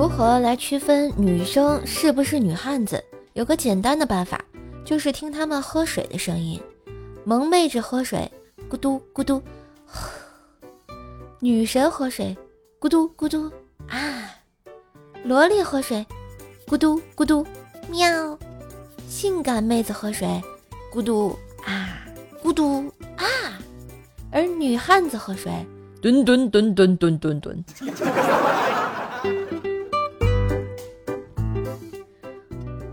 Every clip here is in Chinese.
如何来区分女生是不是女汉子？有个简单的办法，就是听她们喝水的声音。萌妹子喝水，咕嘟咕嘟；女神喝水，咕嘟咕嘟啊；萝莉喝水，咕嘟咕嘟喵；性感妹子喝水，咕嘟啊 咕嘟啊；而女汉子喝水，吨吨吨吨吨吨吨。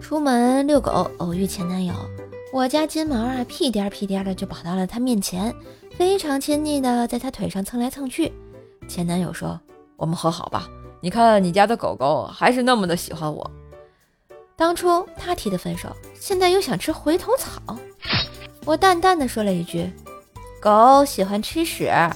出门遛狗，偶遇前男友，我家金毛啊，屁颠屁颠的就跑到了他面前，非常亲昵的在他腿上蹭来蹭去。前男友说：“我们和好吧，你看你家的狗狗还是那么的喜欢我。当初他提的分手，现在又想吃回头草。”我淡淡的说了一句：“狗喜欢吃屎。”啊！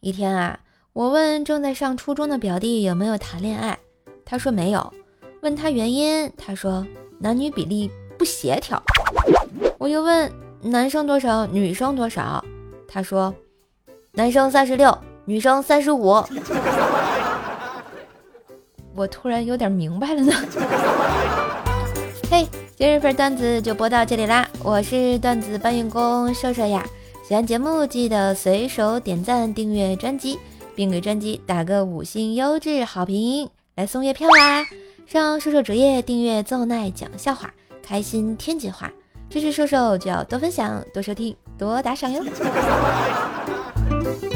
一天啊。我问正在上初中的表弟有没有谈恋爱，他说没有。问他原因，他说男女比例不协调。我又问男生多少，女生多少，他说男生三十六，女生三十五。我突然有点明白了呢。嘿，今日份段子就播到这里啦，我是段子搬运工瘦瘦呀。喜欢节目记得随手点赞、订阅专辑。并给专辑打个五星优质好评，来送月票啦！上瘦瘦主页订阅奏奈讲笑话，开心天际话，支持瘦瘦就要多分享、多收听、多打赏哟。